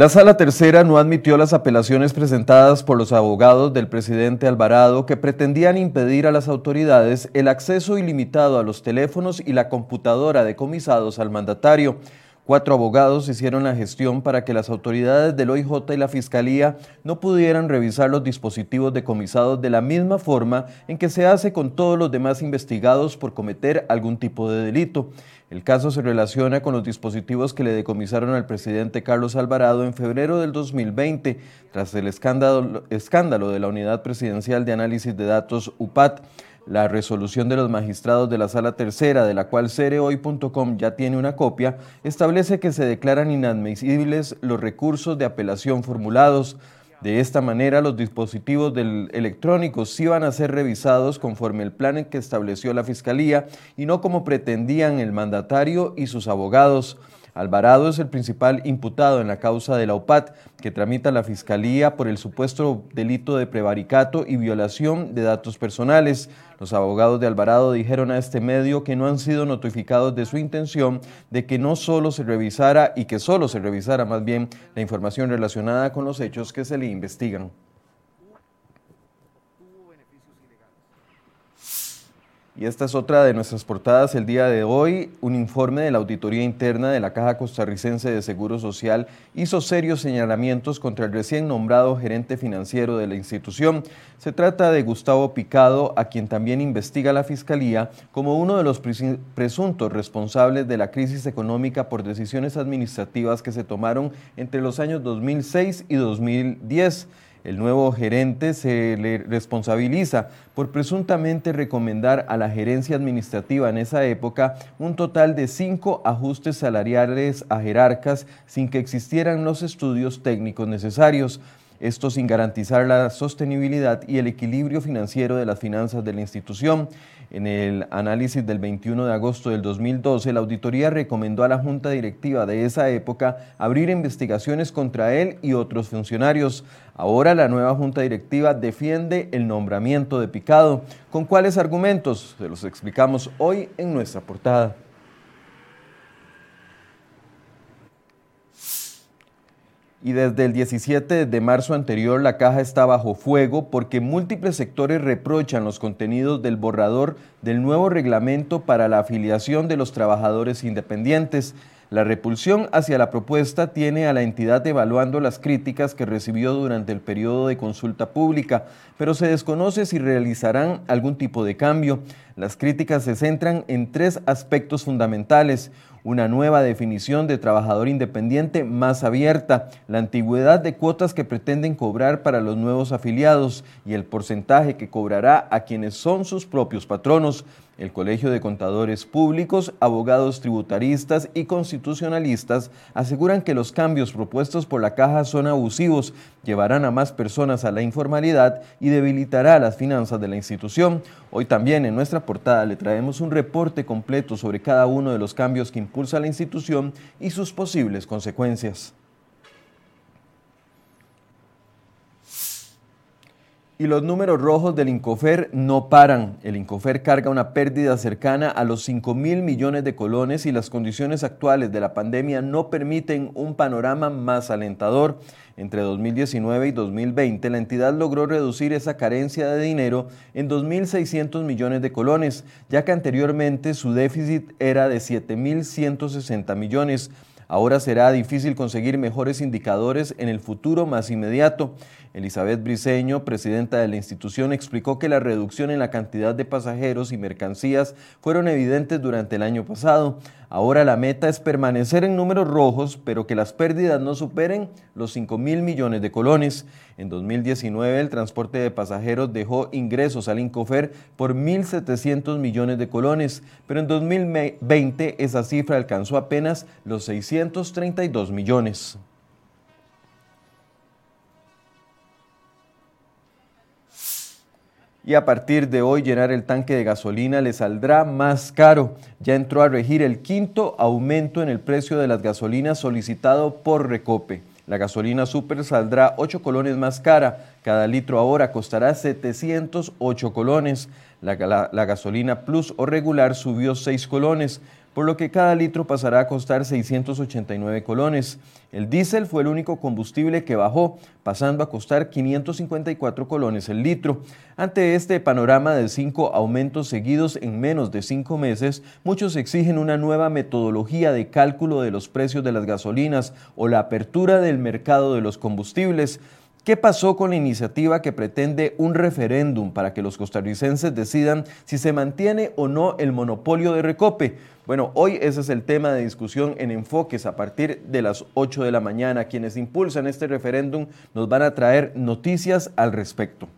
La Sala Tercera no admitió las apelaciones presentadas por los abogados del presidente Alvarado que pretendían impedir a las autoridades el acceso ilimitado a los teléfonos y la computadora decomisados al mandatario. Cuatro abogados hicieron la gestión para que las autoridades del OIJ y la Fiscalía no pudieran revisar los dispositivos decomisados de la misma forma en que se hace con todos los demás investigados por cometer algún tipo de delito. El caso se relaciona con los dispositivos que le decomisaron al presidente Carlos Alvarado en febrero del 2020, tras el escándalo, escándalo de la Unidad Presidencial de Análisis de Datos UPAT. La resolución de los magistrados de la Sala Tercera, de la cual cerehoy.com ya tiene una copia, establece que se declaran inadmisibles los recursos de apelación formulados. De esta manera, los dispositivos del electrónicos sí van a ser revisados conforme el plan que estableció la Fiscalía y no como pretendían el mandatario y sus abogados. Alvarado es el principal imputado en la causa de la OPAT, que tramita la Fiscalía por el supuesto delito de prevaricato y violación de datos personales. Los abogados de Alvarado dijeron a este medio que no han sido notificados de su intención de que no solo se revisara y que solo se revisara más bien la información relacionada con los hechos que se le investigan. Y esta es otra de nuestras portadas el día de hoy. Un informe de la Auditoría Interna de la Caja Costarricense de Seguro Social hizo serios señalamientos contra el recién nombrado gerente financiero de la institución. Se trata de Gustavo Picado, a quien también investiga la Fiscalía como uno de los presuntos responsables de la crisis económica por decisiones administrativas que se tomaron entre los años 2006 y 2010. El nuevo gerente se le responsabiliza por presuntamente recomendar a la gerencia administrativa en esa época un total de cinco ajustes salariales a jerarcas sin que existieran los estudios técnicos necesarios esto sin garantizar la sostenibilidad y el equilibrio financiero de las finanzas de la institución. En el análisis del 21 de agosto del 2012, la auditoría recomendó a la junta directiva de esa época abrir investigaciones contra él y otros funcionarios. Ahora la nueva junta directiva defiende el nombramiento de Picado. ¿Con cuáles argumentos? Se los explicamos hoy en nuestra portada. Y desde el 17 de marzo anterior la caja está bajo fuego porque múltiples sectores reprochan los contenidos del borrador del nuevo reglamento para la afiliación de los trabajadores independientes. La repulsión hacia la propuesta tiene a la entidad evaluando las críticas que recibió durante el periodo de consulta pública, pero se desconoce si realizarán algún tipo de cambio. Las críticas se centran en tres aspectos fundamentales una nueva definición de trabajador independiente más abierta, la antigüedad de cuotas que pretenden cobrar para los nuevos afiliados y el porcentaje que cobrará a quienes son sus propios patronos. El Colegio de Contadores Públicos, abogados tributaristas y constitucionalistas aseguran que los cambios propuestos por la caja son abusivos, llevarán a más personas a la informalidad y debilitará las finanzas de la institución. Hoy también en nuestra portada le traemos un reporte completo sobre cada uno de los cambios que impulsa la institución y sus posibles consecuencias. Y los números rojos del Incofer no paran. El Incofer carga una pérdida cercana a los 5 mil millones de colones y las condiciones actuales de la pandemia no permiten un panorama más alentador. Entre 2019 y 2020, la entidad logró reducir esa carencia de dinero en 2.600 millones de colones, ya que anteriormente su déficit era de 7.160 millones. Ahora será difícil conseguir mejores indicadores en el futuro más inmediato. Elizabeth Briceño, presidenta de la institución, explicó que la reducción en la cantidad de pasajeros y mercancías fueron evidentes durante el año pasado. Ahora la meta es permanecer en números rojos, pero que las pérdidas no superen los 5 mil millones de colones. En 2019 el transporte de pasajeros dejó ingresos al Incofer por 1.700 millones de colones, pero en 2020 esa cifra alcanzó apenas los 632 millones. Y a partir de hoy llenar el tanque de gasolina le saldrá más caro. Ya entró a regir el quinto aumento en el precio de las gasolinas solicitado por Recope. La gasolina super saldrá 8 colones más cara. Cada litro ahora costará 708 colones. La, la gasolina plus o regular subió 6 colones por lo que cada litro pasará a costar 689 colones. El diésel fue el único combustible que bajó, pasando a costar 554 colones el litro. Ante este panorama de cinco aumentos seguidos en menos de cinco meses, muchos exigen una nueva metodología de cálculo de los precios de las gasolinas o la apertura del mercado de los combustibles. ¿Qué pasó con la iniciativa que pretende un referéndum para que los costarricenses decidan si se mantiene o no el monopolio de Recope? Bueno, hoy ese es el tema de discusión en Enfoques a partir de las 8 de la mañana. Quienes impulsan este referéndum nos van a traer noticias al respecto.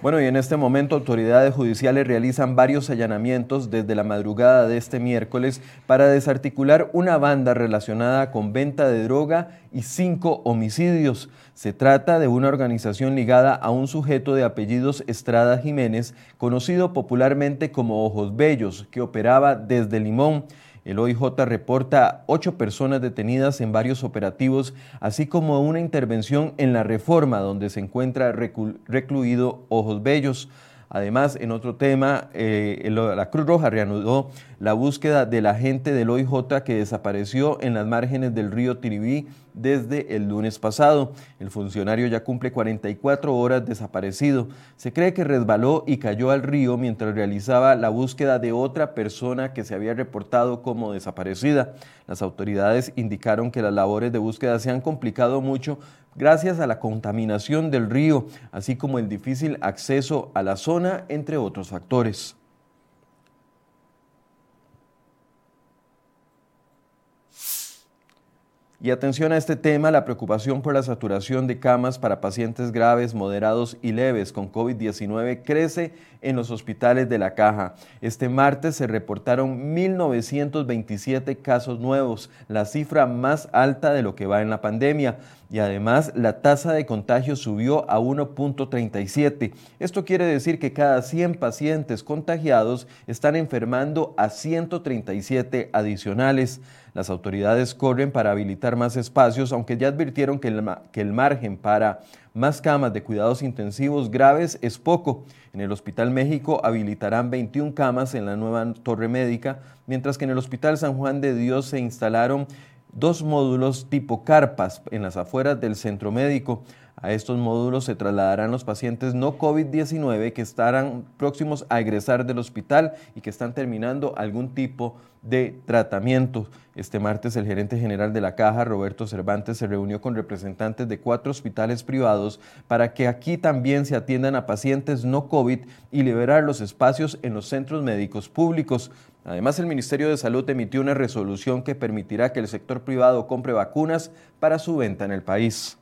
Bueno, y en este momento autoridades judiciales realizan varios allanamientos desde la madrugada de este miércoles para desarticular una banda relacionada con venta de droga y cinco homicidios. Se trata de una organización ligada a un sujeto de apellidos Estrada Jiménez, conocido popularmente como Ojos Bellos, que operaba desde Limón. El OIJ reporta ocho personas detenidas en varios operativos, así como una intervención en la reforma donde se encuentra recluido Ojos Bellos. Además, en otro tema, eh, la Cruz Roja reanudó la búsqueda del agente del OIJ que desapareció en las márgenes del río Tiribí desde el lunes pasado. El funcionario ya cumple 44 horas desaparecido. Se cree que resbaló y cayó al río mientras realizaba la búsqueda de otra persona que se había reportado como desaparecida. Las autoridades indicaron que las labores de búsqueda se han complicado mucho gracias a la contaminación del río, así como el difícil acceso a la zona, entre otros factores. Y atención a este tema, la preocupación por la saturación de camas para pacientes graves, moderados y leves con COVID-19 crece en los hospitales de la caja. Este martes se reportaron 1.927 casos nuevos, la cifra más alta de lo que va en la pandemia. Y además la tasa de contagio subió a 1.37. Esto quiere decir que cada 100 pacientes contagiados están enfermando a 137 adicionales. Las autoridades corren para habilitar más espacios, aunque ya advirtieron que el, que el margen para más camas de cuidados intensivos graves es poco. En el Hospital México habilitarán 21 camas en la nueva torre médica, mientras que en el Hospital San Juan de Dios se instalaron dos módulos tipo carpas en las afueras del centro médico. A estos módulos se trasladarán los pacientes no COVID-19 que estarán próximos a egresar del hospital y que están terminando algún tipo de tratamiento. Este martes el gerente general de la Caja, Roberto Cervantes, se reunió con representantes de cuatro hospitales privados para que aquí también se atiendan a pacientes no COVID y liberar los espacios en los centros médicos públicos. Además, el Ministerio de Salud emitió una resolución que permitirá que el sector privado compre vacunas para su venta en el país.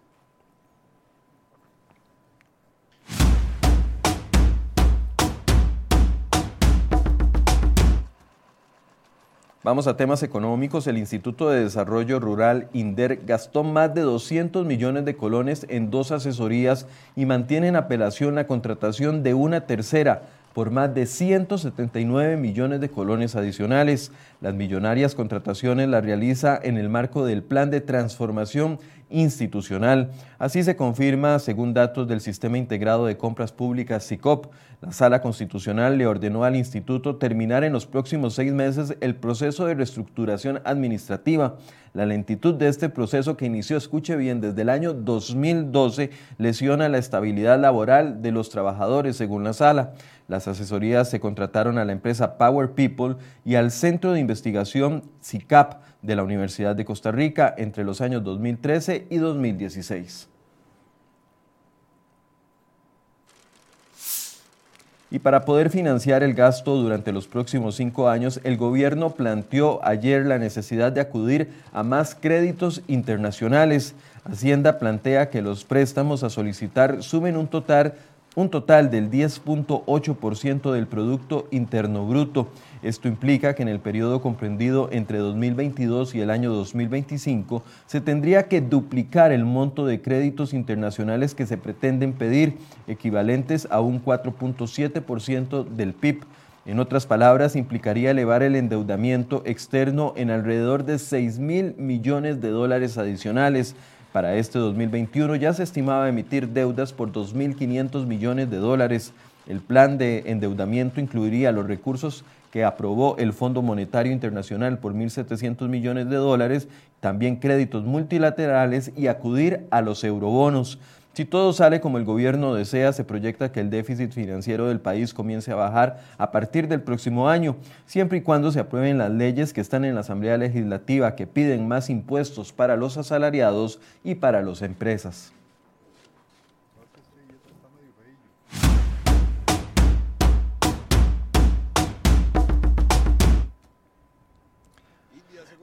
Vamos a temas económicos. El Instituto de Desarrollo Rural, INDER, gastó más de 200 millones de colones en dos asesorías y mantiene en apelación la contratación de una tercera por más de 179 millones de colones adicionales. Las millonarias contrataciones las realiza en el marco del Plan de Transformación institucional. Así se confirma según datos del Sistema Integrado de Compras Públicas SICOP. La Sala Constitucional le ordenó al instituto terminar en los próximos seis meses el proceso de reestructuración administrativa. La lentitud de este proceso que inició, escuche bien, desde el año 2012 lesiona la estabilidad laboral de los trabajadores, según la Sala. Las asesorías se contrataron a la empresa Power People y al Centro de Investigación CICAP de la Universidad de Costa Rica entre los años 2013 y 2016. Y para poder financiar el gasto durante los próximos cinco años, el gobierno planteó ayer la necesidad de acudir a más créditos internacionales. Hacienda plantea que los préstamos a solicitar sumen un total un total del 10.8% del Producto Interno Bruto. Esto implica que en el periodo comprendido entre 2022 y el año 2025 se tendría que duplicar el monto de créditos internacionales que se pretenden pedir, equivalentes a un 4.7% del PIB. En otras palabras, implicaría elevar el endeudamiento externo en alrededor de 6 mil millones de dólares adicionales para este 2021 ya se estimaba emitir deudas por 2.500 millones de dólares. El plan de endeudamiento incluiría los recursos que aprobó el Fondo Monetario Internacional por 1.700 millones de dólares, también créditos multilaterales y acudir a los eurobonos. Si todo sale como el gobierno desea, se proyecta que el déficit financiero del país comience a bajar a partir del próximo año, siempre y cuando se aprueben las leyes que están en la Asamblea Legislativa que piden más impuestos para los asalariados y para las empresas.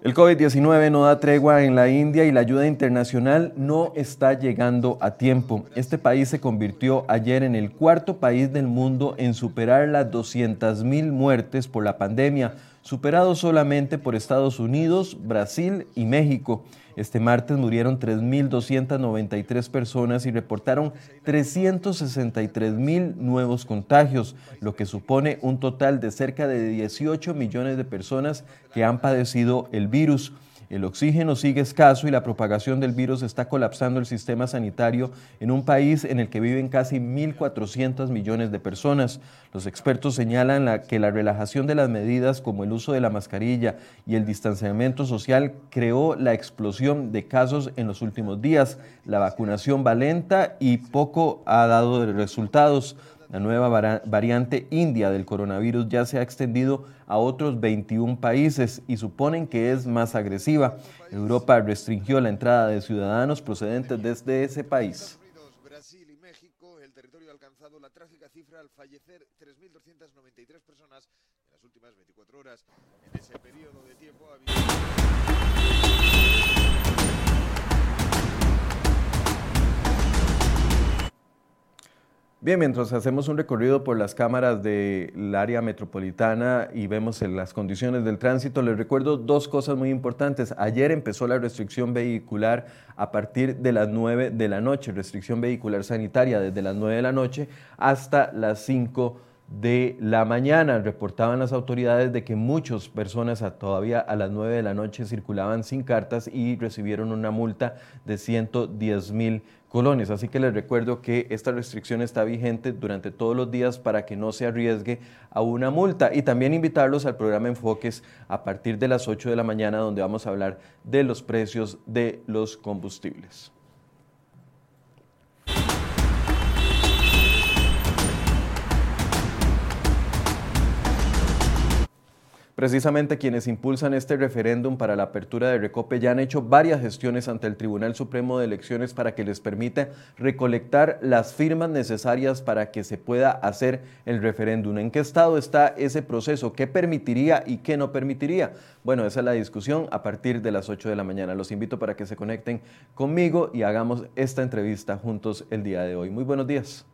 El COVID-19 no da tregua en la India y la ayuda internacional no está llegando a tiempo. Este país se convirtió ayer en el cuarto país del mundo en superar las 200.000 muertes por la pandemia, superado solamente por Estados Unidos, Brasil y México. Este martes murieron 3.293 personas y reportaron 363.000 nuevos contagios, lo que supone un total de cerca de 18 millones de personas que han padecido el virus. El oxígeno sigue escaso y la propagación del virus está colapsando el sistema sanitario en un país en el que viven casi 1.400 millones de personas. Los expertos señalan que la relajación de las medidas como el uso de la mascarilla y el distanciamiento social creó la explosión de casos en los últimos días. La vacunación va lenta y poco ha dado resultados. La nueva variante india del coronavirus ya se ha extendido a otros 21 países y suponen que es más agresiva. Europa restringió la entrada de ciudadanos procedentes desde ese país. Brasil y México, el territorio ha alcanzado la trágica cifra al fallecer 3.293 personas en las últimas 24 horas. En ese periodo de tiempo ha habido... Bien, mientras hacemos un recorrido por las cámaras del área metropolitana y vemos las condiciones del tránsito, les recuerdo dos cosas muy importantes. Ayer empezó la restricción vehicular a partir de las 9 de la noche, restricción vehicular sanitaria desde las 9 de la noche hasta las 5 de la mañana. Reportaban las autoridades de que muchas personas todavía a las 9 de la noche circulaban sin cartas y recibieron una multa de 110 mil colonias. Así que les recuerdo que esta restricción está vigente durante todos los días para que no se arriesgue a una multa. Y también invitarlos al programa Enfoques a partir de las 8 de la mañana donde vamos a hablar de los precios de los combustibles. Precisamente quienes impulsan este referéndum para la apertura de Recope ya han hecho varias gestiones ante el Tribunal Supremo de Elecciones para que les permita recolectar las firmas necesarias para que se pueda hacer el referéndum. ¿En qué estado está ese proceso? ¿Qué permitiría y qué no permitiría? Bueno, esa es la discusión a partir de las 8 de la mañana. Los invito para que se conecten conmigo y hagamos esta entrevista juntos el día de hoy. Muy buenos días.